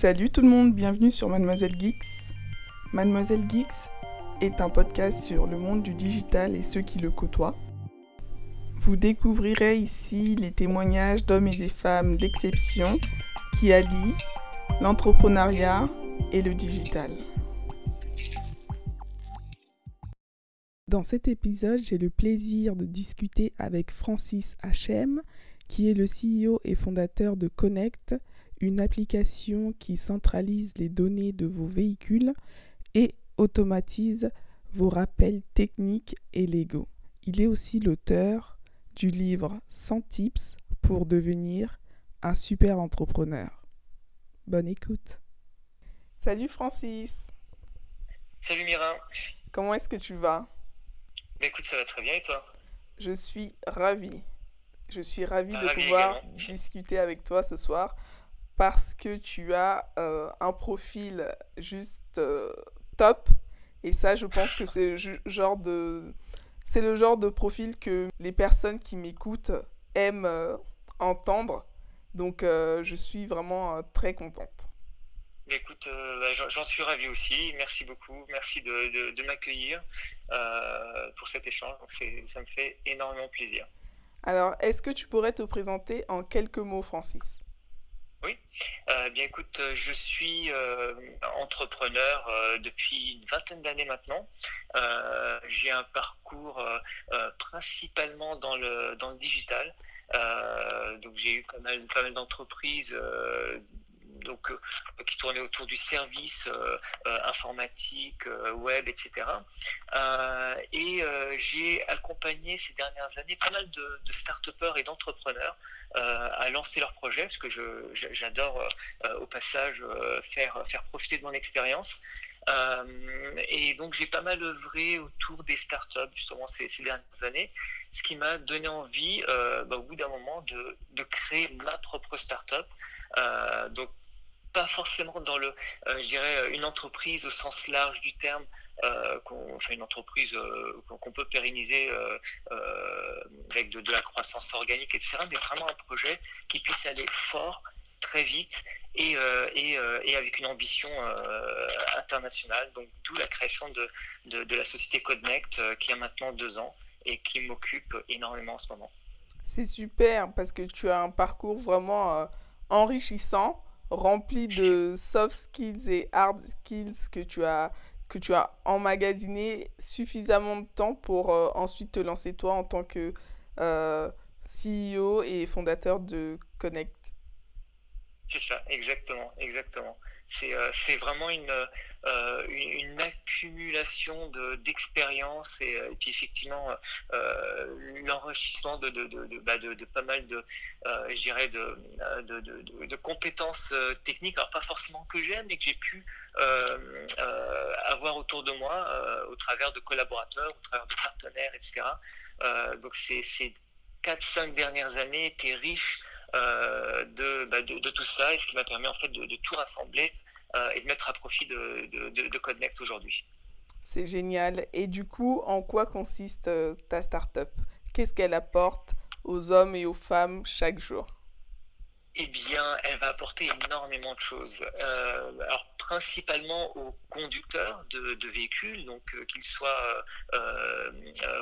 Salut tout le monde, bienvenue sur Mademoiselle Geeks. Mademoiselle Geeks est un podcast sur le monde du digital et ceux qui le côtoient. Vous découvrirez ici les témoignages d'hommes et des femmes d'exception qui allient l'entrepreneuriat et le digital. Dans cet épisode, j'ai le plaisir de discuter avec Francis HM, qui est le CEO et fondateur de Connect, une application qui centralise les données de vos véhicules et automatise vos rappels techniques et légaux. Il est aussi l'auteur du livre 100 tips pour devenir un super entrepreneur. Bonne écoute. Salut Francis. Salut Mira. Comment est-ce que tu vas? Bah, Écoute, ça va très bien et toi? Je suis ravie. Je suis ravie de pouvoir discuter avec toi ce soir parce que tu as euh, un profil juste euh, top. Et ça, je pense que c'est le genre de c'est le genre de profil que les personnes qui m'écoutent aiment euh, entendre. Donc je suis vraiment très contente. Écoute, bah, j'en suis ravi aussi. Merci beaucoup. Merci de, de, m'accueillir pour cet échange. Donc ça me fait énormément plaisir. Alors, est-ce que tu pourrais te présenter en quelques mots, Francis? Oui, euh, bien écoute, euh, je suis euh, entrepreneur depuis une vingtaine d'années maintenant. j'ai un parcours principalement dans le, dans le digital. donc j'ai eu pas mal, pas mal d'entreprises donc, qui tournaient autour du service informatique, web, etc. et j'ai accompagné ces dernières années pas mal de, de start-upers et d'entrepreneurs euh, à lancer leur projet, parce que j'adore euh, au passage euh, faire, faire profiter de mon expérience. et donc j'ai pas mal œuvré autour des startups justement ces, dernières années, ce qui m'a donné envie bah, au bout d'un moment de, de, créer ma propre startup. donc pas forcément dans le, je dirais, une entreprise au sens large du terme, euh, une entreprise euh, qu'on peut pérenniser euh, avec de, la croissance organique, etc. Mais vraiment un projet qui puisse aller fort, très vite et, et, avec une ambition internationale. Donc d'où la création de, de, la société Codnect qui a maintenant deux ans et qui m'occupe énormément en ce moment. C'est super parce que tu as un parcours vraiment enrichissant, rempli de soft skills et hard skills que tu as que tu as emmagasiné suffisamment de temps pour euh, ensuite te lancer toi en tant que euh, CEO et fondateur de Connect. C'est ça, exactement, exactement. C'est euh, vraiment une, une, accumulation d'expérience et, puis effectivement l'enrichissement de, de, de, bah, de, pas mal de, je dirais de, compétences techniques, alors pas forcément que j'aime, mais que j'ai pu euh, euh, avoir autour de moi euh, au travers de collaborateurs, au travers de partenaires, etc. donc ces 4-5 dernières étaient été riches de, bah, de, de, tout ça et ce qui m'a permis en fait de, tout rassembler et de mettre à profit de, de, de Connect aujourd'hui. C'est génial. Et du coup, en quoi consiste ta startup? Qu'est-ce qu'elle apporte aux hommes et aux femmes chaque jour? Eh bien, elle va apporter énormément de choses. Euh, alors, principalement aux conducteurs de, véhicules, donc euh, qu'ils soient euh,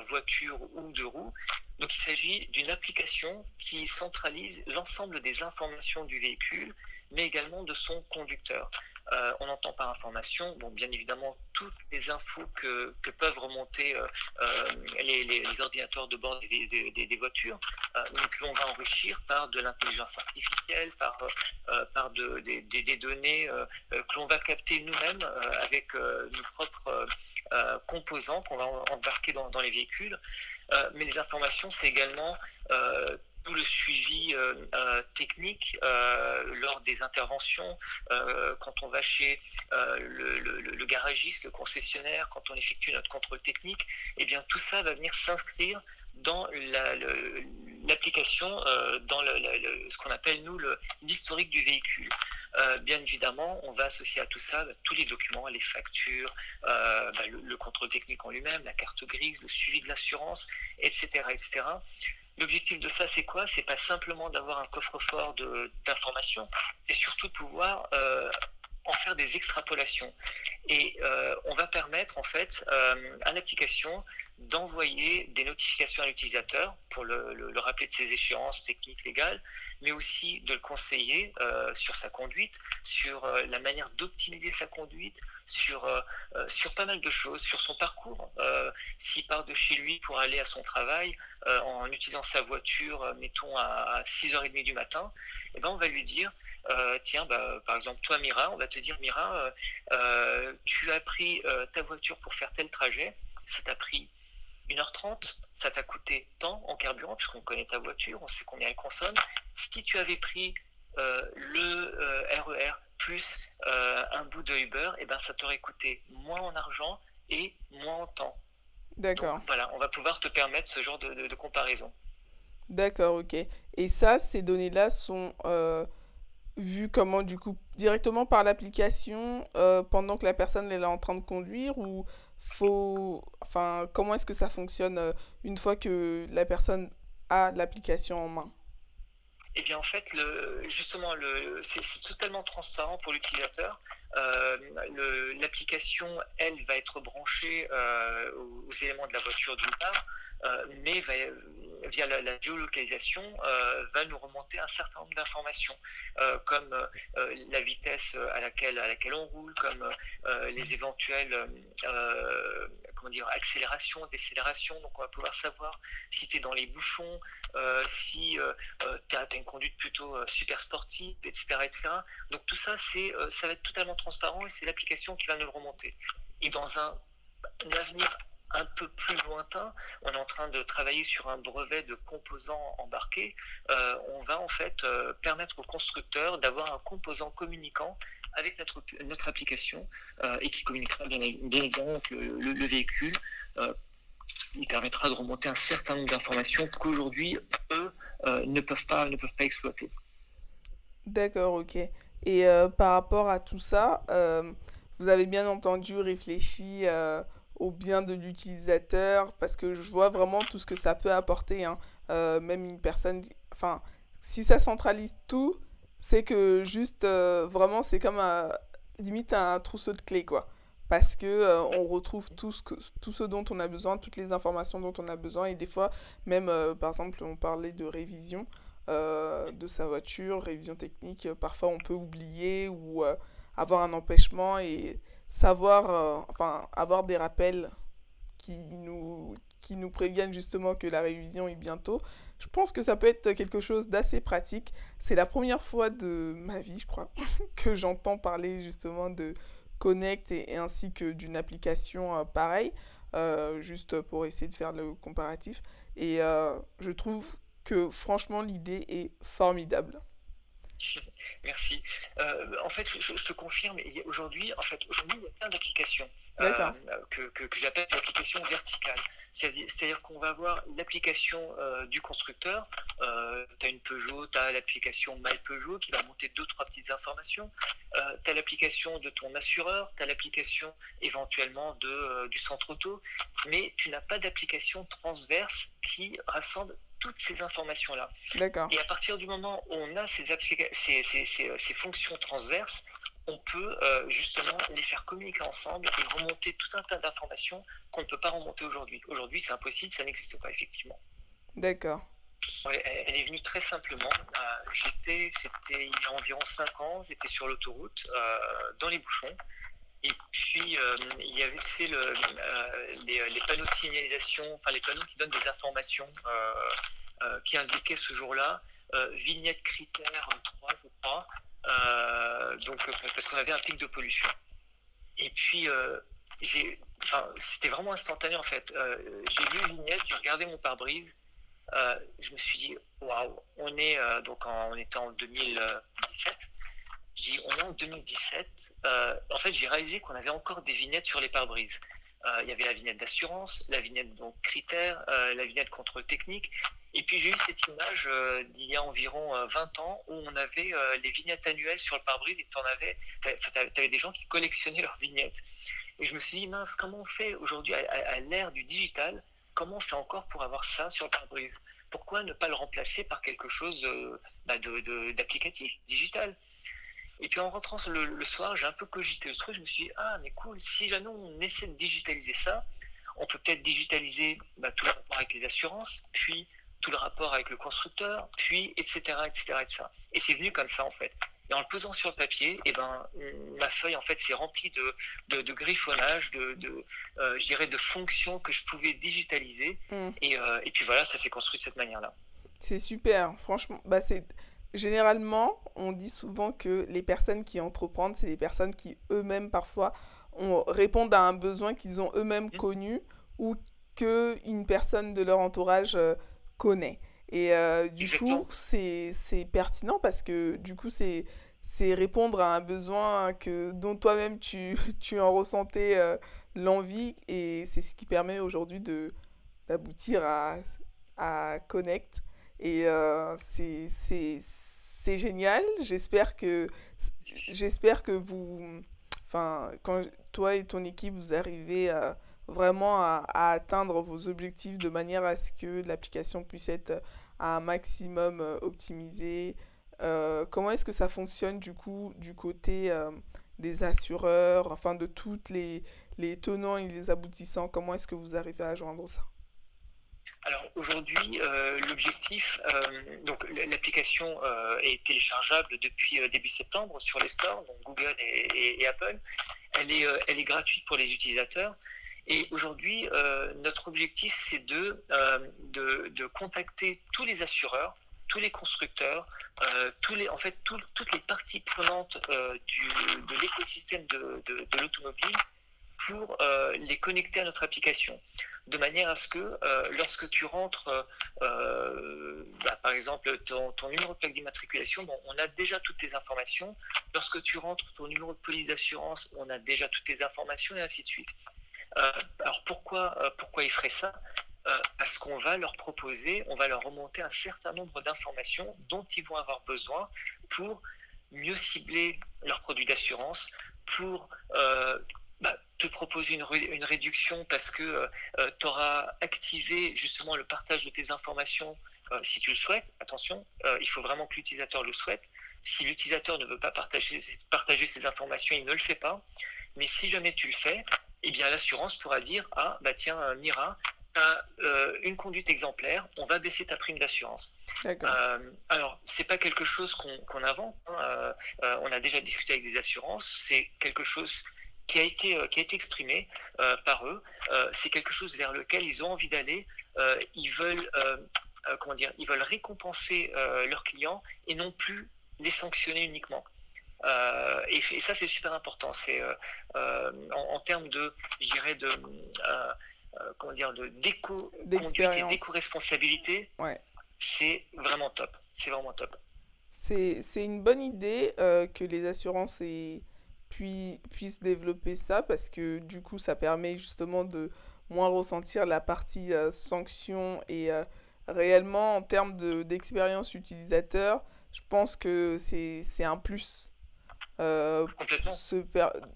voitures ou de roues. Donc, il s'agit d'une application qui centralise l'ensemble des informations du véhicule, mais également de son conducteur. Euh, on entend par information, bien évidemment, toutes les infos que, peuvent remonter euh, euh, les, ordinateurs de bord des, voitures, donc l'on va enrichir par de l'intelligence artificielle, par, des, données que l'on va capter nous-mêmes avec nos propres composants qu'on va embarquer dans les véhicules. mais les informations, c'est également le suivi euh, euh, technique euh, lors des interventions, quand on va chez le, garagiste, le concessionnaire, quand on effectue notre contrôle technique, et eh bien tout ça va venir s'inscrire dans l'application, dans ce qu'on appelle nous l'historique du véhicule. bien évidemment, on va associer à tout ça bah, tous les documents, les factures, bah, le, contrôle technique en lui-même, la carte grise, le suivi de l'assurance, etc., etc. L'objectif de ça, c'est quoi? C'est pas simplement d'avoir un coffre-fort d'informations, c'est surtout de pouvoir en faire des extrapolations. Et on va permettre en fait à l'application d'envoyer des notifications à l'utilisateur pour le, rappeler de ses échéances techniques légales, mais aussi de le conseiller euh, sur sa conduite, sur euh, la manière d'optimiser sa conduite, sur, euh, sur pas mal de choses, sur son parcours. S'il part de chez lui pour aller à son travail en utilisant sa voiture, mettons à, 6h30 du matin, eh ben on va lui dire, tiens, bah, par exemple, toi, Mira, on va te dire, Mira, tu as pris ta voiture pour faire tel trajet, ça t'a pris 1h30, ça t'a coûté tant en carburant, puisqu'on connaît ta voiture, on sait combien elle consomme. Si tu avais pris euh, le RER euh, e plus euh, un bout de Uber, et eh ben, ça t'aurait coûté moins en argent et moins en temps. D'accord. Voilà, on va pouvoir te permettre ce genre de, comparaison. D'accord, ok. Et ça, ces données-là sont vues comment, du coup, directement par l'application pendant que la personne est là en train de conduire ou faut, enfin, comment est-ce que ça fonctionne euh, une fois que la personne a l'application en main? Eh bien, en fait, le, justement, le, c'est, totalement transparent pour l'utilisateur. Euh, l'application, elle, va être branchée euh, aux, éléments de la voiture d'une part, mais va, via la, géolocalisation, euh, va nous remonter un certain nombre d'informations, euh, comme euh, la vitesse à laquelle, à laquelle on roule, comme les éventuelles comment dire, accélération, décélération. Donc on va pouvoir savoir si tu es dans les bouchons, si tu as, une conduite plutôt super sportive, etc., etc. Donc tout ça, ça va être totalement transparent et c'est l'application qui va nous le remonter. Et dans un avenir un peu plus lointain, on est en train de travailler sur un brevet de composants embarqués. Euh, on va en fait euh, permettre aux constructeurs d'avoir un composant communicant avec notre, notre application euh, et qui communiquera bien, évidemment avec le, véhicule. il permettra de remonter un certain nombre d'informations qu'aujourd'hui, eux, ne, peuvent pas, ne peuvent pas exploiter. D'accord, ok. Et par rapport à tout ça, vous avez bien entendu réfléchi au bien de l'utilisateur parce que je vois vraiment tout ce que ça peut apporter. Hein. Euh, même une personne, enfin, si ça centralise tout, c'est que juste, euh, vraiment, c'est comme un, limite un trousseau de clés, quoi. Parce que euh, on retrouve tout ce, que, tout ce dont on a besoin, toutes les informations dont on a besoin. Et des fois, même, par exemple, on parlait de révision de sa voiture, révision technique. parfois, on peut oublier ou avoir un empêchement et savoir, euh, enfin, avoir des rappels qui nous, qui nous préviennent justement que la révision est bientôt. Je pense que ça peut être quelque chose d'assez pratique. C'est la première fois de ma vie, je crois, que j'entends parler justement de Connect et, ainsi que d'une application euh, pareille, euh, juste pour essayer de faire le comparatif. Et je trouve que franchement l'idée est formidable. Merci. Euh, en fait, je, te confirme, aujourd'hui, en fait, aujourd'hui, il y a plein d'applications euh, que, que, j'appelle des applications verticales. C'est-à-dire qu'on va avoir l'application euh, du constructeur. tu as une Peugeot, tu as l'application My Peugeot qui va monter deux, trois petites informations. tu as l'application de ton assureur, tu as l'application éventuellement de, du centre auto, mais tu n'as pas d'application transverse qui rassemble toutes ces informations-là. D'accord. Et à partir du moment où on a ces, ces, ces, ces fonctions transverses, on peut euh, justement les faire communiquer ensemble et remonter tout un tas d'informations qu'on ne peut pas remonter aujourd'hui. Aujourd'hui, c'est impossible, ça n'existe pas effectivement. D'accord. elle, est venue très simplement. Euh, j'étais, c'était il y a environ 5 ans, j'étais sur l'autoroute, euh, dans les bouchons. Et puis, il y avait le, les, les, panneaux de signalisation, enfin les panneaux qui donnent des informations euh, qui indiquait ce jour-là euh, vignette critère 3, je crois, euh, donc, parce qu'on avait un pic de pollution. Et puis, j'ai, c'était vraiment instantané en fait. j'ai vu vignette, j'ai regardé mon pare-brise, je me suis dit, waouh, on est donc en, on était en 2017. J'ai on est en 2017. En fait, j'ai réalisé qu'on avait encore des vignettes sur les pare-brises. il y avait la vignette d'assurance, la vignette donc critère, la vignette contrôle technique, et puis j'ai eu cette image euh, d'il y a environ 20 euh, ans où on avait euh, les vignettes annuelles sur le pare-brise et tu avais, avais, des gens qui collectionnaient leurs vignettes. Et je me suis dit, mince, comment on fait aujourd'hui à, l'ère du digital Comment on fait encore pour avoir ça sur le pare-brise? Pourquoi ne pas le remplacer par quelque chose bah, d'applicatif, digital? Et puis en rentrant le, soir, j'ai un peu cogité le truc, je me suis dit, ah mais cool, si jamais on essaie de digitaliser ça, on peut peut-être digitaliser bah, tout le rapport avec les assurances, puis tout le rapport avec le constructeur, puis etc. etc., etc. Et c'est venu comme ça en fait. Et en le posant sur le papier, et eh ben, ma feuille en fait s'est remplie de, de, griffonnage, de, de euh, je dirais de fonctions que je pouvais digitaliser. Mm. Et, euh, et, puis voilà, ça s'est construit de cette manière-là. C'est super, franchement. Bah, c'est généralement, on dit souvent que les personnes qui entreprennent, c'est les personnes qui eux-mêmes parfois répondent à un besoin qu'ils ont eux-mêmes mm. connu ou qu'une personne de leur entourage euh, connaît. Et euh, du coup, c'est pertinent parce que du coup, c'est répondre à un besoin que, dont toi-même tu, tu en ressentais euh, l'envie et c'est ce qui permet aujourd'hui d'aboutir à, à Connect. Et euh, c'est génial. J'espère que, j'espère que vous, enfin, quand toi et ton équipe, vous arrivez à vraiment à, atteindre vos objectifs de manière à ce que l'application puisse être à un maximum euh, optimisée. Euh, comment est-ce que ça fonctionne du coup du côté euh, des assureurs, enfin de toutes les, les tenants et les aboutissants? Comment est-ce que vous arrivez à joindre ça? Alors aujourd'hui, l'objectif, donc l'application est téléchargeable depuis début septembre sur les stores, donc Google et, Apple. Elle est, elle est gratuite pour les utilisateurs. Et aujourd'hui, euh, notre objectif, c'est euh, de, de, contacter tous les assureurs, tous les constructeurs, euh, tous les, en fait, toutes les parties prenantes du, de l'écosystème de, de, l'automobile pour les connecter à notre application. De manière à ce que lorsque tu rentres, bah, par exemple, ton, numéro de plaque d'immatriculation, bon, on a déjà toutes les informations. Lorsque tu rentres ton numéro de police d'assurance, on a déjà toutes les informations et ainsi de suite. Euh, alors pourquoi, euh, pourquoi ils feraient ça? Euh, parce qu'on va leur proposer, on va leur remonter un certain nombre d'informations dont ils vont avoir besoin pour mieux cibler leurs produits d'assurance, pour te proposer une, une, réduction parce que tu auras activé justement le partage de tes informations si tu le souhaites. Attention, il faut vraiment que l'utilisateur le souhaite. Si l'utilisateur ne veut pas partager, partager ses informations, il ne le fait pas. Mais si jamais tu le fais, eh bien l'assurance pourra dire ah bah tiens euh, Mira as euh, une conduite exemplaire, on va baisser ta prime d'assurance. Euh, alors c'est pas quelque chose qu'on invente, hein, euh, on a déjà discuté avec des assurances, c'est quelque chose qui a été qui a été exprimé par eux, c'est quelque chose vers lequel ils ont envie d'aller, ils veulent comment dire, ils veulent récompenser leurs clients et non plus les sanctionner uniquement. Euh, et, ça, c'est super important. C'est euh, euh, en, termes de, je dirais, de, comment dire, de déco, et d'éco-responsabilité. Ouais. C'est vraiment top. C'est vraiment top. C'est une bonne idée que les assurances puis, puissent développer ça parce que du coup, ça permet justement de moins ressentir la partie sanction et réellement en termes d'expérience utilisateur, je pense que c'est un plus. Euh, se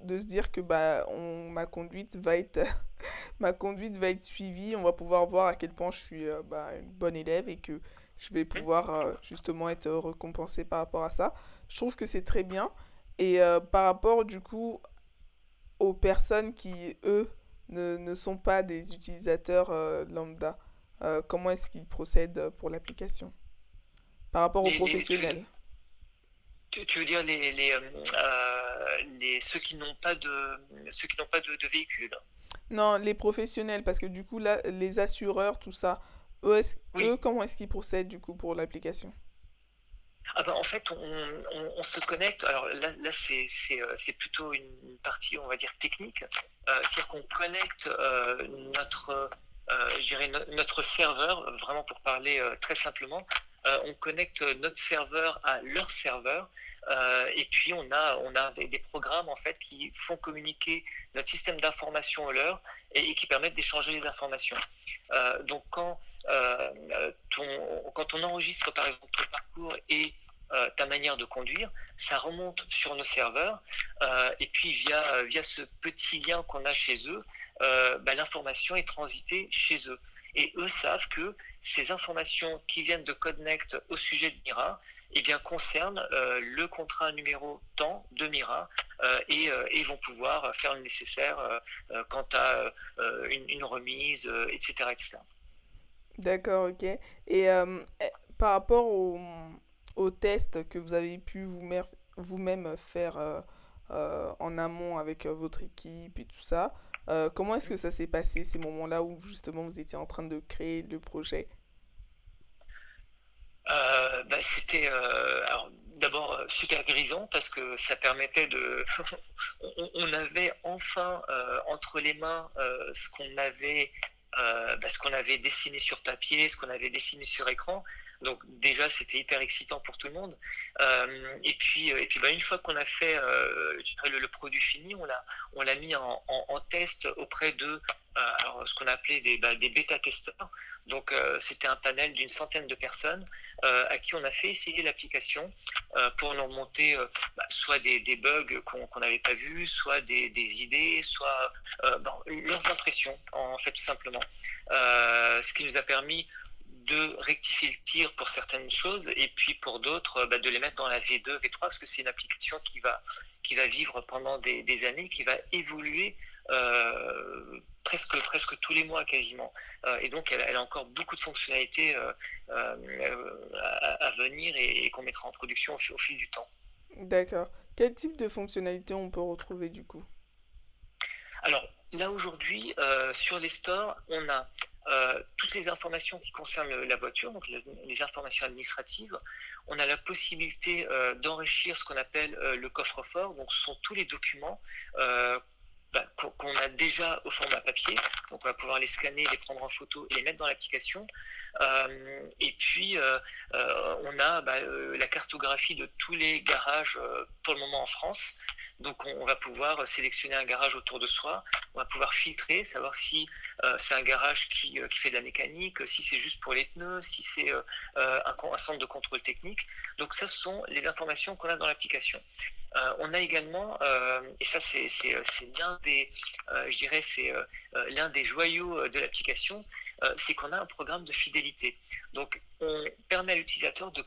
de se dire que bah, on, ma, conduite va être ma conduite va être suivie, on va pouvoir voir à quel point je suis euh, bah, une bonne élève et que je vais pouvoir euh, justement être récompensé par rapport à ça. Je trouve que c'est très bien. Et par rapport du coup aux personnes qui, eux, ne, ne sont pas des utilisateurs lambda, comment est-ce qu'ils procèdent pour l'application? Par rapport aux professionnels. Tu, veux dire les, les, euh, euh, les ceux qui n'ont pas de ceux qui n'ont pas de, de, véhicule? Non, les professionnels, parce que du coup là, les assureurs, tout ça, eux, eux comment est-ce qu'ils procèdent du coup pour l'application? Ah ben, en fait, on, se connecte. Alors là, là c'est euh, plutôt une partie, on va dire, technique. C'est-à-dire qu'on connecte notre, notre serveur, vraiment pour parler très simplement, on connecte notre serveur à leur serveur euh, et puis on a, on a des, programmes en fait qui font communiquer notre système d'information au leur et, qui permettent d'échanger les informations. Euh, donc quand, euh, quand on enregistre par exemple ton parcours et ta manière de conduire, ça remonte sur nos serveurs et puis via, via ce petit lien qu'on a chez eux, bah, l'information est transitée chez eux. Et eux savent que ces informations qui viennent de Connect au sujet de Mira, eh bien, concernent le contrat numéro temps de Mira et, et, vont pouvoir faire le nécessaire quant à une, remise, etc. D'accord, ok. Et eh, par rapport au, test que vous avez pu vous-même vous faire en amont avec votre équipe et tout ça, comment est-ce que ça s'est passé, ces moments-là où justement vous étiez en train de créer le projet? Euh, bah, C'était d'abord super grisant parce que ça permettait de... on, avait enfin entre les mains ce qu'on avait, bah, ce qu'on avait dessiné sur papier, ce qu'on avait dessiné sur écran. Donc déjà, c'était hyper excitant pour tout le monde. Euh, et puis, et puis bah, une fois qu'on a fait euh, le, produit fini, on l'a, mis en, test auprès de euh, ce qu'on appelait des, bah, des bêta-testeurs. Donc c'était un panel d'une centaine de personnes à qui on a fait essayer l'application pour nous remonter bah, soit des, bugs qu'on n'avait pas vus, soit des, idées, soit leurs impressions en fait tout simplement. ce qui nous a permis de rectifier le tir pour certaines choses et puis pour d'autres bah, de les mettre dans la V2, V3 parce que c'est une application qui va, qui va vivre pendant des, années, qui va évoluer euh, presque, presque tous les mois quasiment. Euh, et donc elle, a encore beaucoup de fonctionnalités euh, à, venir et, qu'on mettra en production au, au fil du temps. D'accord. Quel type de fonctionnalités on peut retrouver du coup? Alors là aujourd'hui sur les stores on a euh, toutes les informations qui concernent la voiture, donc les, informations administratives. On a la possibilité euh, d'enrichir ce qu'on appelle euh, le coffre-fort. Donc, ce sont tous les documents bah, qu'on a déjà au format papier. Donc, on va pouvoir les scanner, les prendre en photo et les mettre dans l'application. et puis, on a bah, la cartographie de tous les garages pour le moment en France. Donc on, va pouvoir sélectionner un garage autour de soi, on va pouvoir filtrer, savoir si euh, c'est un garage euh, qui, fait de la mécanique, si c'est juste pour les pneus, si c'est euh, un, centre de contrôle technique. Donc ça, ce sont les informations qu'on a dans l'application. On a également, et ça c'est l'un des, c'est l'un des joyaux de l'application, c'est qu'on a un programme de fidélité. Donc on permet à l'utilisateur de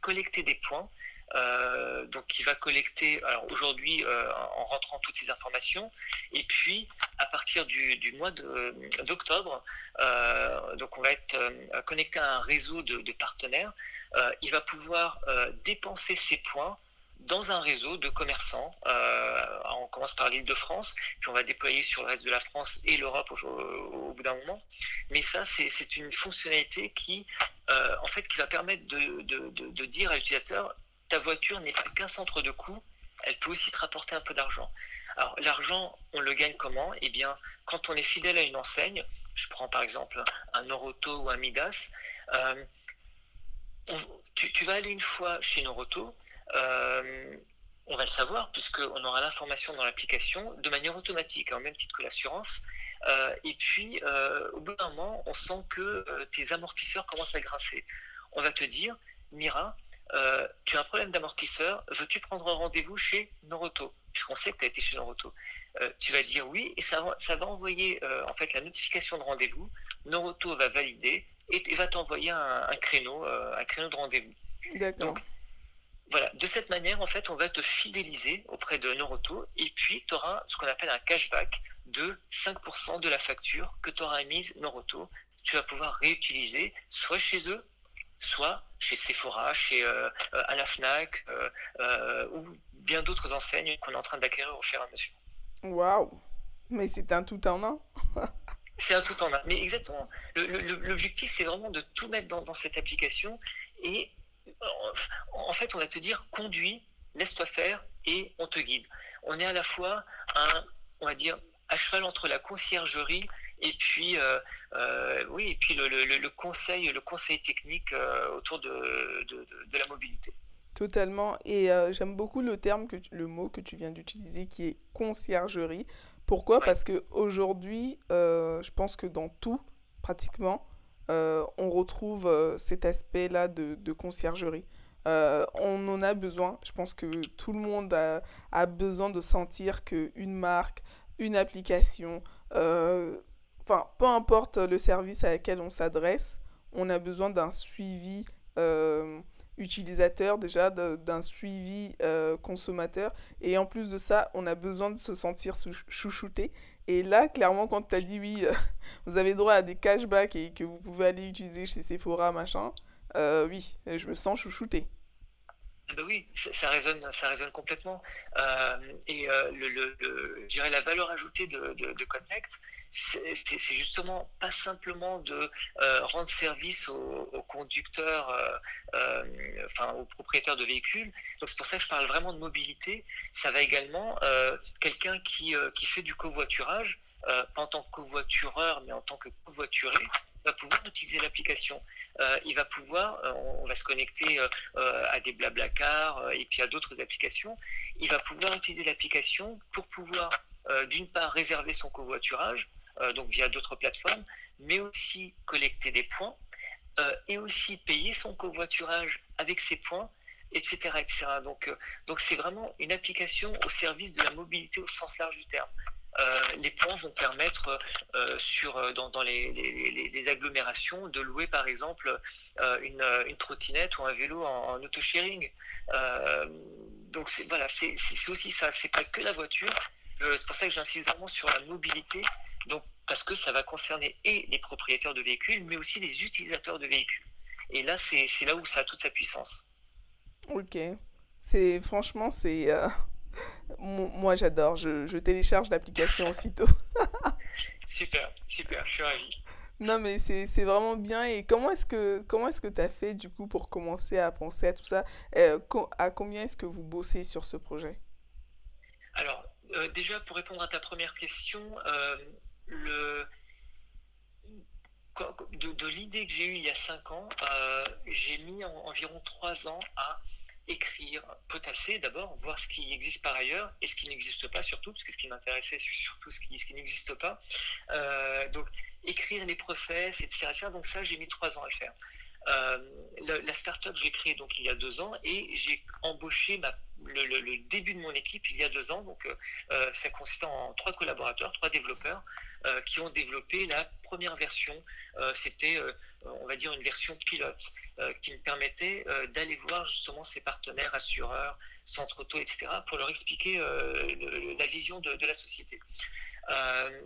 collecter des points euh, donc qui va collecter, alors aujourd'hui euh, en rentrant toutes ces informations, et puis à partir du, mois d'octobre, euh, donc on va être connecté à un réseau de, partenaires, il va pouvoir dépenser ses points dans un réseau de commerçants. on commence par l'île de France, puis on va déployer sur le reste de la France et l'Europe au, bout d'un moment. Mais ça, c'est une fonctionnalité qui, en fait, qui va permettre de, dire à l'utilisateur ta voiture n'est pas qu'un centre de coût, elle peut aussi te rapporter un peu d'argent. Alors l'argent, on le gagne comment? Eh bien, quand on est fidèle à une enseigne, je prends par exemple un Noroto ou un Midas, euh, tu, vas aller une fois chez Noroto, euh, on va le savoir puisqu'on aura l'information dans l'application de manière automatique, en hein, même titre que l'assurance. Euh, et puis, au bout d'un moment, on sent que tes amortisseurs commencent à grincer. On va te dire, Mira, euh, tu as un problème d'amortisseur, veux-tu prendre un rendez-vous chez Noroto? Puisqu'on sait que tu as été chez Noroto. Euh, tu vas dire oui et ça, ça va envoyer euh, en fait la notification de rendez-vous. Noroto va valider et, va t'envoyer un, créneau, un créneau de rendez-vous. D'accord. Voilà, de cette manière, en fait, on va te fidéliser auprès de Noroto et puis tu auras ce qu'on appelle un cashback de 5% de la facture que tu auras émise Noroto. Tu vas pouvoir réutiliser soit chez eux, soit chez Sephora, chez euh, euh, à la Fnac euh, ou bien d'autres enseignes qu'on est en train d'acquérir au fur et à mesure. Waouh Mais c'est un tout en un C'est un tout en un. Mais exactement. L'objectif, c'est vraiment de tout mettre dans, cette application et en fait, on va te dire conduis, laisse-toi faire et on te guide. On est à la fois un, on va dire, à cheval entre la conciergerie et puis euh, euh, oui et puis le, conseil le conseil technique euh, autour de, la mobilité. Totalement. Et j'aime beaucoup le terme que le mot que tu viens d'utiliser qui est conciergerie. Pourquoi? Parce que aujourd'hui je pense que dans tout pratiquement on retrouve cet aspect là de, conciergerie on en a besoin. Je pense que tout le monde a, a besoin de sentir qu'une marque, une application, enfin, peu importe le service à lequel on s'adresse, on a besoin d'un suivi euh, utilisateur déjà, d'un suivi euh, consommateur. Et en plus de ça, on a besoin de se sentir chouchouté. Et là, clairement, quand tu as dit oui, euh, vous avez droit à des cashbacks et que vous pouvez aller utiliser chez Sephora, machin, oui, je me sens chouchouté. Ah bah oui, ça, résonne, ça résonne complètement. et le, le, je dirais la valeur ajoutée de Connect, c'est justement pas simplement de euh, rendre service aux, conducteurs, euh, euh, enfin aux propriétaires de véhicules. Donc c'est pour ça que je parle vraiment de mobilité. Ça va également quelqu'un qui, qui fait du covoiturage, pas en tant que covoitureur, mais en tant que covoituré, va pouvoir utiliser l'application. il va pouvoir, on, va se connecter à des blablacar et puis à d'autres applications. Il va pouvoir utiliser l'application pour pouvoir, d'une part, réserver son covoiturage, donc via d'autres plateformes, mais aussi collecter des points euh, et aussi payer son covoiturage avec ces points, etc. etc. Donc, euh, donc c'est vraiment une application au service de la mobilité au sens large du terme. les points vont permettre sur, dans, les, agglomérations de louer par exemple une, trottinette ou un vélo en, auto-sharing. donc voilà, c'est aussi ça, c'est pas que la voiture. C'est pour ça que j'insiste vraiment sur la mobilité donc, parce que ça va concerner et les propriétaires de véhicules, mais aussi les utilisateurs de véhicules. Et là, c'est là où ça a toute sa puissance. Ok. C'est franchement, c'est. Euh, moi, j'adore. Je, je, télécharge l'application aussitôt. super, super, je suis ravi. Non, mais c'est vraiment bien. Et comment est-ce que comment est-ce que tu as fait du coup pour commencer à penser à tout ça? Euh, À combien est-ce que vous bossez sur ce projet? Alors, euh, déjà, pour répondre à ta première question, le, de, l'idée que j'ai eue il y a 5 ans, euh, j'ai mis environ 3 ans à écrire, potasser d'abord, voir ce qui existe par ailleurs et ce qui n'existe pas surtout, parce que ce qui m'intéressait, c'est surtout ce qui, ce qui n'existe pas. Euh, donc, écrire les process, etc. Donc ça, j'ai mis 3 ans à le faire. Euh, la, startup, je l'ai créée donc il y a 2 ans et j'ai embauché ma le, début de mon équipe il y a deux ans. Donc, ça consistait en trois collaborateurs, trois développeurs euh, qui ont développé la première version. C'était, on va dire, une version pilote qui me permettait d'aller voir justement ces partenaires, assureurs, centres auto, etc., pour leur expliquer la vision de, la société.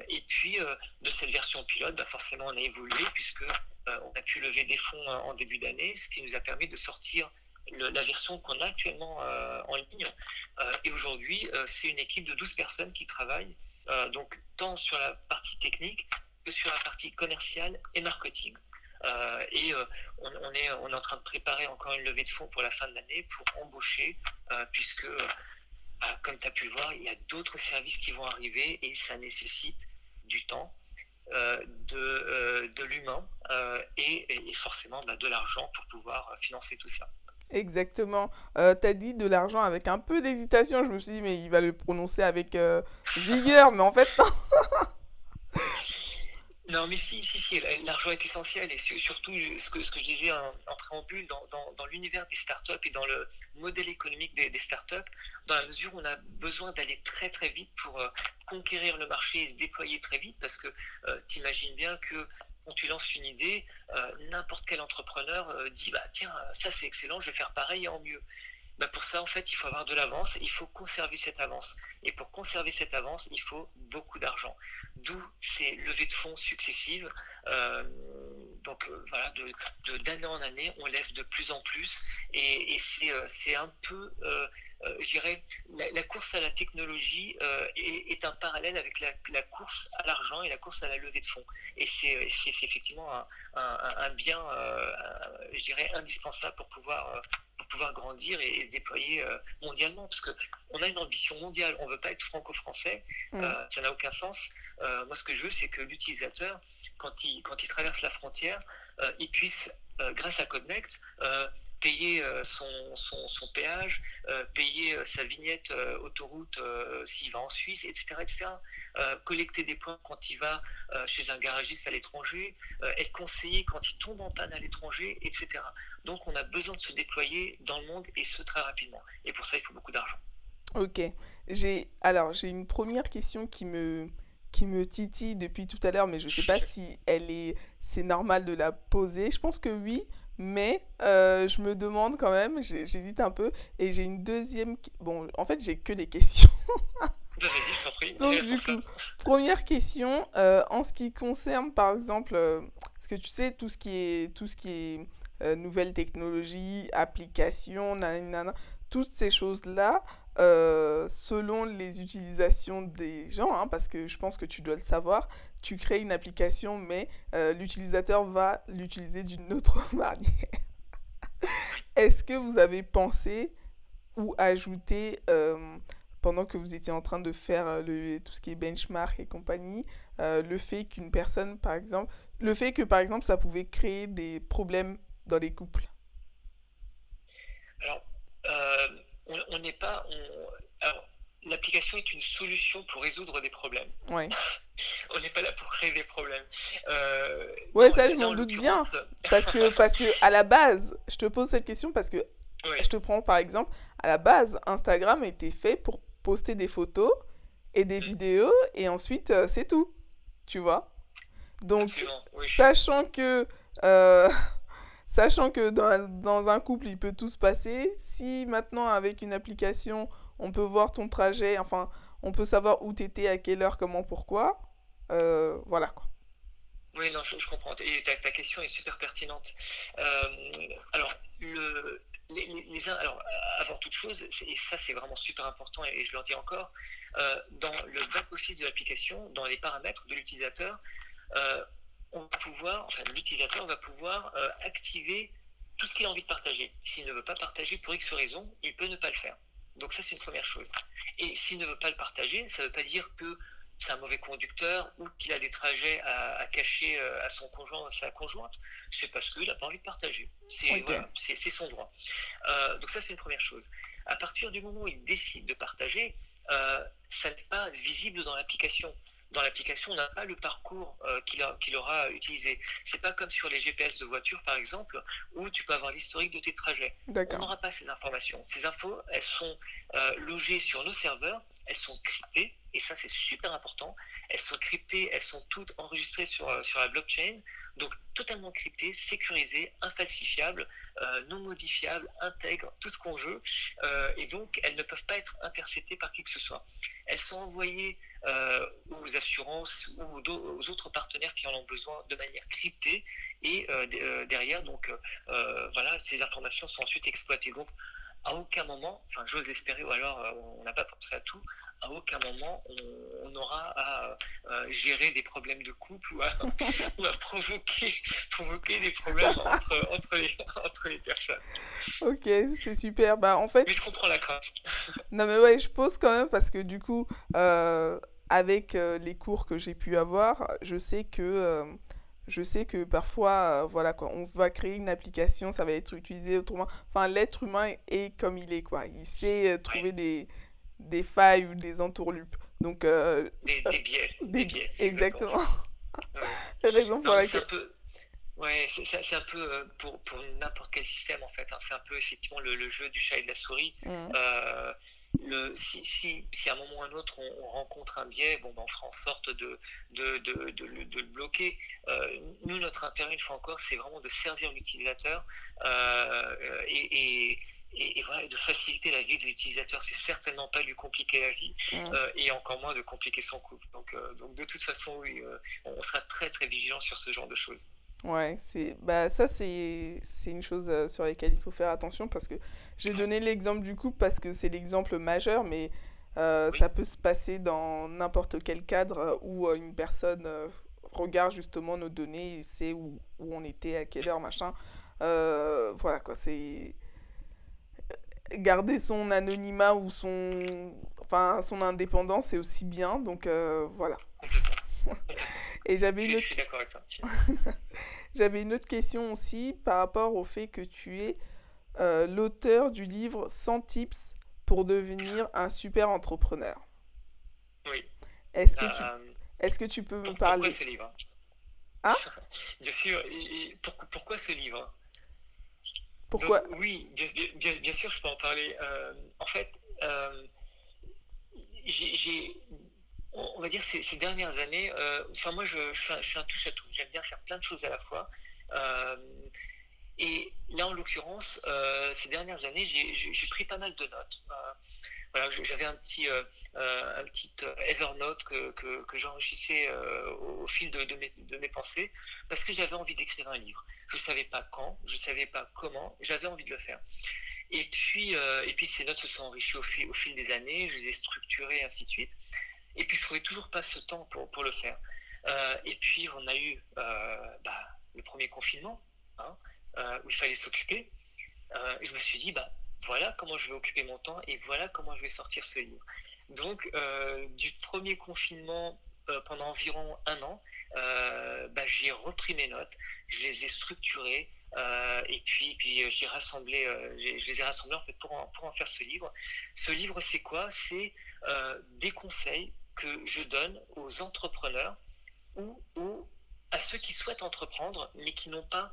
et puis, de cette version pilote, bah, forcément, on a évolué puisque on a pu lever des fonds en début d'année, ce qui nous a permis de sortir la version qu'on a actuellement euh, en ligne. Euh, et aujourd'hui, euh, c'est une équipe de 12 personnes qui travaillent, donc tant sur la partie technique que sur la partie commerciale et marketing. et on, est, on est en train de préparer encore une levée de fonds pour la fin de l'année pour embaucher, puisque, bah, comme tu as pu le voir, il y a d'autres services qui vont arriver et ça nécessite du temps, de, l'humain et, et, forcément bah, de l'argent pour pouvoir financer tout ça. Exactement. Euh, t'as dit de l'argent avec un peu d'hésitation. Je me suis dit, mais il va le prononcer avec euh, vigueur, mais en fait, non. non, mais si, si, si, l'argent est essentiel et surtout ce que, ce que je disais en, préambule dans, dans, l'univers des startups et dans le modèle économique des, startups, dans la mesure où on a besoin d'aller très très vite pour euh, conquérir le marché et se déployer très vite parce que tu imagines bien que quand tu lances une idée, euh, n'importe quel entrepreneur euh, dit bah tiens ça c'est excellent, je vais faire pareil et en mieux. Bah, pour ça en fait il faut avoir de l'avance, il faut conserver cette avance. Et pour conserver cette avance, il faut beaucoup d'argent. D'où ces levées de fonds successives. Euh, donc voilà, d'année en année, on lève de plus en plus. Et, c'est, un peu euh, je dirais, la, course à la technologie euh, est, un parallèle avec la, course à l'argent et la course à la levée de fonds. Et c'est effectivement un, bien, euh, je dirais, indispensable pour pouvoir, pouvoir grandir et, se déployer mondialement. Parce qu'on a une ambition mondiale, on ne veut pas être franco-français, mmh. ça n'a aucun sens. moi, ce que je veux, c'est que l'utilisateur, quand il, quand il traverse la frontière, il puisse, grâce à Connect, payer euh, son, son, péage, euh, payer euh, sa vignette autoroute s'il va en Suisse, etc. etc. collecter des points quand il va chez un garagiste à l'étranger, être conseillé quand il tombe en panne à l'étranger, etc. Donc on a besoin de se déployer dans le monde et ce très rapidement. Et pour ça, il faut beaucoup d'argent. Ok. J'ai alors j'ai une première question qui me qui me titille depuis tout à l'heure, mais je ne sais pas si elle est, c'est normal de la poser. Je pense que oui, mais euh, je me demande quand même, j'hésite un peu, et j'ai une deuxième. Bon, en fait, j'ai que des questions. Donc, du coup, première question, euh, en ce qui concerne, par exemple, euh, ce que tu sais, tout ce qui est, tout ce qui est euh, nouvelles technologies, applications, nanana, toutes ces choses-là, selon les utilisations des gens, hein, parce que je pense que tu dois le savoir, tu crées une application, mais euh, l'utilisateur va l'utiliser d'une autre manière. Est-ce que vous avez pensé ou ajouté, pendant que vous étiez en train de faire le, tout ce qui est benchmark et compagnie, le fait qu'une personne, par exemple, le fait que, par exemple, ça pouvait créer des problèmes dans les couples? Alors, euh, on n'est pas. L'application est une solution pour résoudre des problèmes. Ouais. on n'est pas là pour créer des problèmes. Euh, ouais, ça, je m'en doute bien. Parce que, parce que, à la base, je te pose cette question parce que je te prends par exemple, à la base, Instagram était fait pour poster des photos et des mm. vidéos et ensuite, euh, c'est tout. Tu vois Donc, sachant que. Euh, Sachant que dans, dans, un couple, il peut tout se passer. Si maintenant, avec une application, on peut voir ton trajet, enfin, on peut savoir où tu étais, à quelle heure, comment, pourquoi, euh, voilà quoi. Oui, non, je, comprends. Ta, question est super pertinente. Euh, alors, le, les, alors, avant toute chose, et ça c'est vraiment super important, et, je leur dis encore, euh, dans le back-office de l'application, dans les paramètres de l'utilisateur, on pouvoir, enfin l'utilisateur va pouvoir activer tout ce qu'il a envie de partager. S'il ne veut pas partager pour X raison, il peut ne pas le faire. Donc ça c'est une première chose. Et s'il ne veut pas le partager, ça ne veut pas dire que c'est un mauvais conducteur ou qu'il a des trajets à, cacher euh, à son conjoint ou à sa conjointe. C'est parce qu'il n'a pas envie de partager. C'est son droit. Euh, donc ça c'est une première chose. À partir du moment où il décide de partager, ça n'est pas visible dans l'application dans l'application, on n'a pas le parcours euh, qu'il aura utilisé. C'est pas comme sur les GPS de voiture, par exemple, où tu peux avoir l'historique de tes trajets. On n'aura pas ces informations. Ces infos, elles sont euh, logées sur nos serveurs, elles sont cryptées, et ça c'est super important. Elles sont cryptées, elles sont toutes enregistrées sur, euh, sur la blockchain, donc totalement cryptées, sécurisées, infalsifiables, non modifiables, intègres, tout ce qu'on veut, et donc elles ne peuvent pas être interceptées par qui que ce soit. Elles sont envoyées euh, aux assurances ou aux autres partenaires qui en ont besoin de manière cryptée. Et euh, euh, derrière, donc, voilà, ces informations sont ensuite exploitées. Donc, à aucun moment, enfin, j'ose espérer, ou alors on n'a pas pensé à tout, à aucun moment on, on aura à gérer des problèmes de couple ou à, provoquer, provoquer, des problèmes entre, entre, les, entre les personnes. Ok, c'est super. Bah, en fait... Mais je comprends la crainte. non mais ouais, je pose quand même parce que du coup, avec euh, les cours que j'ai pu avoir, je sais que, euh, je sais que parfois, euh, voilà, quoi, on va créer une application, ça va être utilisé autrement. Enfin, l'être humain est comme il est, quoi. Il sait trouver des, des failles ou des entourlupes. Donc, des, des, biais. Des, biais. Exactement. Ouais. raison pour laquelle... Ouais, c'est un peu pour, pour n'importe quel système en fait. Hein. C'est un peu effectivement le, le, jeu du chat et de la souris. Mmh le, si, si, si, à un moment ou à un autre on, rencontre un biais, bon, ben, on fera en sorte de, de, de, de le bloquer. Euh, nous, notre intérêt, une fois encore, c'est vraiment de servir l'utilisateur euh, et, et et, voilà, de faciliter la vie de l'utilisateur. C'est certainement pas lui compliquer la vie euh, et encore moins de compliquer son couple. Donc, donc de toute façon, oui, on sera très très vigilant sur ce genre de choses. Ouais, c'est bah ça c'est c'est une chose euh, sur laquelle il faut faire attention parce que j'ai donné l'exemple du couple parce que c'est l'exemple majeur mais euh, ça peut se passer dans n'importe quel cadre euh, où une personne regarde justement nos données et sait où, où on était, à quelle heure, machin. voilà quoi, c'est garder son anonymat ou son enfin son indépendance c'est aussi bien donc voilà. Et j'avais une autre... j'avais une autre question aussi par rapport au fait que tu es euh, l'auteur du livre 100 tips pour devenir un super entrepreneur. Oui. Est-ce que, tu... Euh, Est-ce que tu peux me parler Pourquoi ce livre? Hein? Bien sûr. pourquoi, pourquoi ce livre? Pourquoi? Oui, bien, bien, sûr, je peux en parler. Euh, en fait, j'ai on va dire ces, ces dernières années, enfin moi je, je, suis un, touche à tout. J'aime bien faire plein de choses à la fois. et là, en l'occurrence, ces dernières années, j'ai pris pas mal de notes j'avais un petit, euh, euh, un petit euh, Evernote que, que, j'enrichissais au, fil de, de, mes, de, mes, pensées parce que j'avais envie d'écrire un livre. Je ne savais pas quand, je ne savais pas comment, j'avais envie de le faire. Et puis, et puis ces notes se sont enrichies au fil, au fil des années, je les ai structurées, ainsi de suite. Et puis je trouvais toujours pas ce temps pour, pour le faire. et puis on a eu bah, le premier confinement, hein, où il fallait s'occuper. et je me suis dit, bah, voilà comment je vais occuper mon temps et voilà comment je vais sortir ce livre. Donc, euh, du premier confinement euh, pendant environ un an, euh, bah, j'ai repris mes notes, je les ai structurées et puis, puis j'ai rassemblé, je les ai rassemblées en fait pour pour en faire ce livre. Ce livre, c'est quoi? C'est des conseils que je donne aux entrepreneurs ou, ou à ceux qui souhaitent entreprendre mais qui n'ont pas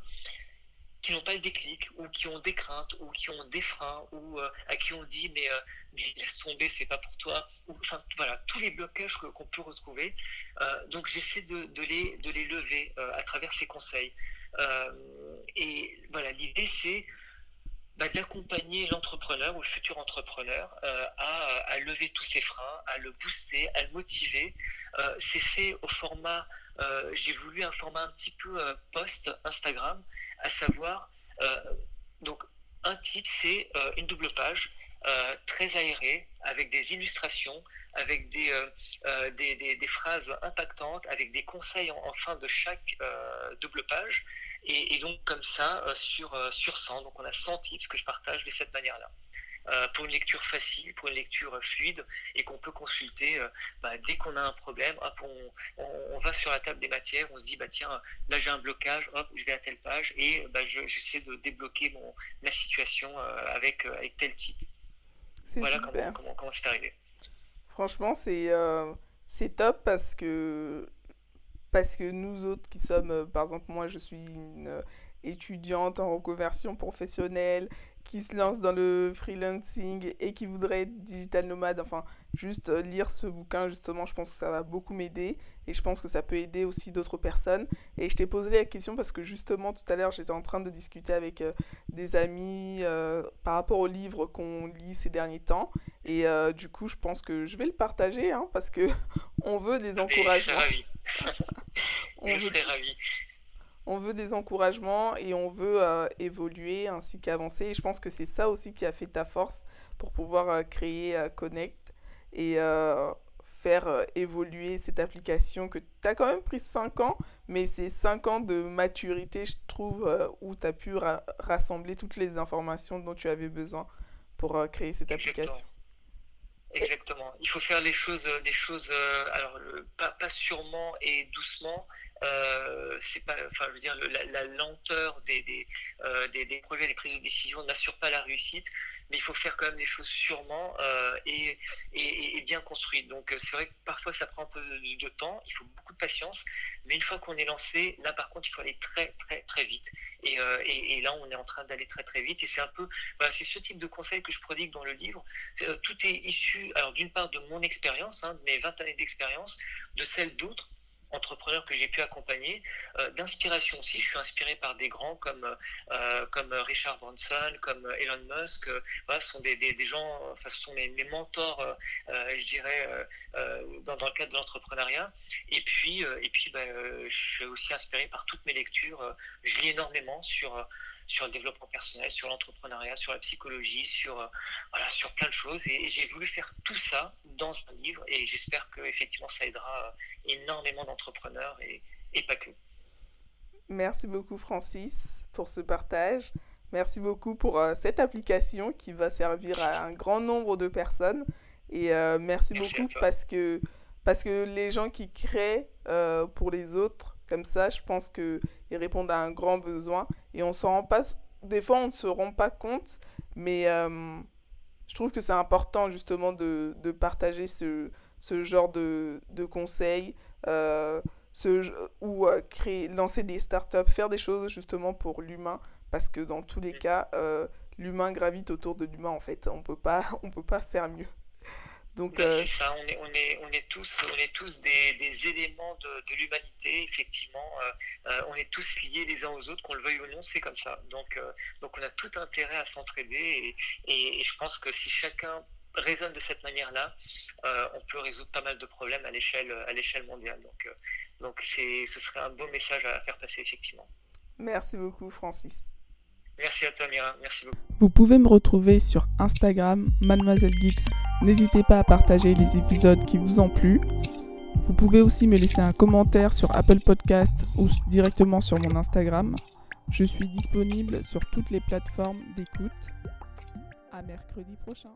qui n'ont pas le déclic ou qui ont des craintes ou qui ont des freins ou euh, à qui on dit mais, euh, mais laisse tomber c'est pas pour toi ou enfin voilà tous les blocages qu'on peut retrouver. Euh, donc j'essaie de, de, les de les lever à travers ces conseils. Et voilà l'idée c'est bah, d'accompagner l'entrepreneur ou le futur entrepreneur à, à, lever tous ses freins à le booster à le motiver c'est fait au format j'ai voulu un format un petit peu post Instagram à savoir, euh, donc un titre, c'est euh, une double page euh, très aérée, avec des illustrations, avec des, des, phrases impactantes, avec des conseils en, fin de chaque double page. Et, et, donc comme ça, sur, sur 100, donc on a 100 tips que je partage de cette manière-là. Euh, pour une lecture facile, pour une lecture fluide et qu'on peut consulter euh, bah, dès qu'on a un problème. on, va sur la table des matières, on se dit bah tiens là j'ai un blocage, hop je vais à telle page et bah, j'essaie de débloquer mon, ma situation euh, avec, avec tel titre. Voilà comment, comment, comment c'est arrivé. Franchement c'est c'est top parce que parce que nous autres qui sommes, par exemple moi je suis une étudiante en reconversion professionnelle qui se lance dans le freelancing et qui voudrait être digital nomade, enfin, juste euh, lire ce bouquin, justement, je pense que ça va beaucoup m'aider et je pense que ça peut aider aussi d'autres personnes. Et je t'ai posé la question parce que justement, tout à l'heure, j'étais en train de discuter avec euh, des amis euh, par rapport au livre qu'on lit ces derniers temps. Et du coup, je pense que je vais le partager hein, parce que on veut des encouragements. je serais ravi on veut des encouragements et on veut euh, évoluer ainsi qu'avancer. Et je pense que c'est ça aussi qui a fait ta force pour pouvoir euh, créer euh, Connect et faire évoluer cette application que tu as quand même pris 5 ans, mais c'est 5 ans de maturité, je trouve, où tu as pu rassembler toutes les informations dont tu avais besoin pour créer cette application. Exactement. Il faut faire les choses, les choses alors, pas, pas sûrement et doucement, euh, c'est pas, enfin, je veux dire, la, lenteur des, des, euh, des, des, projets, des prises de décision n'assure pas la réussite, mais il faut faire quand même les choses sûrement euh, et, et, bien construites. Donc c'est vrai que parfois ça prend un peu de, temps, il faut beaucoup de patience, mais une fois qu'on est lancé, là par contre il faut aller très très très vite. Et, et là on est en train d'aller très très vite et c'est un peu, voilà, c'est ce type de conseils que je prodigue dans le livre. tout est issu, alors d'une part de mon expérience, hein, de mes 20 années d'expérience, de celle d'autres entrepreneurs que j'ai pu accompagner, euh, d'inspiration aussi. Je suis inspiré par des grands comme, euh, comme Richard Branson, comme Elon Musk. voilà, ce sont des, des, gens, enfin, ce sont mes, mentors, euh, je dirais, dans, dans, le cadre de l'entrepreneuriat. Et puis, et puis ben, je suis aussi inspiré par toutes mes lectures. je lis énormément sur sur le développement personnel, sur l'entrepreneuriat, sur la psychologie, sur, voilà, sur plein de choses. Et, j'ai voulu faire tout ça dans un livre et j'espère que effectivement ça aidera énormément d'entrepreneurs et, et pas que. Merci beaucoup Francis pour ce partage. Merci beaucoup pour euh, cette application qui va servir à un grand nombre de personnes. Et euh, merci, beaucoup parce que, parce que les gens qui créent euh, pour les autres, comme ça, je pense qu'ils répondent à un grand besoin. Et on s'en rend pas... Des fois, on ne se rend pas compte, mais je trouve que c'est important justement de, de partager ce, ce genre de, de conseils, euh, ce, ou euh, créer, lancer des startups, faire des choses justement pour l'humain, parce que dans tous les cas, euh, l'humain gravite autour de l'humain en fait. On peut pas, on peut pas faire mieux. Donc, c'est ça, on est, on est, on est tous, on est tous des, des éléments de, de l'humanité, effectivement. on est tous liés les uns aux autres, qu'on le veuille ou non, c'est comme ça. Donc, donc on a tout intérêt à s'entraider et, et, je pense que si chacun raisonne de cette manière-là, euh, on peut résoudre pas mal de problèmes à l'échelle à l'échelle mondiale. Donc, euh, donc c'est, ce serait un beau message à faire passer effectivement. Merci beaucoup, Francis. Merci à toi, Mira. Merci beaucoup. Vous pouvez me retrouver sur Instagram, Mademoiselle Geeks. N'hésitez pas à partager les épisodes qui vous ont plu. Vous pouvez aussi me laisser un commentaire sur Apple Podcast ou directement sur mon Instagram. Je suis disponible sur toutes les plateformes d'écoute. À mercredi prochain.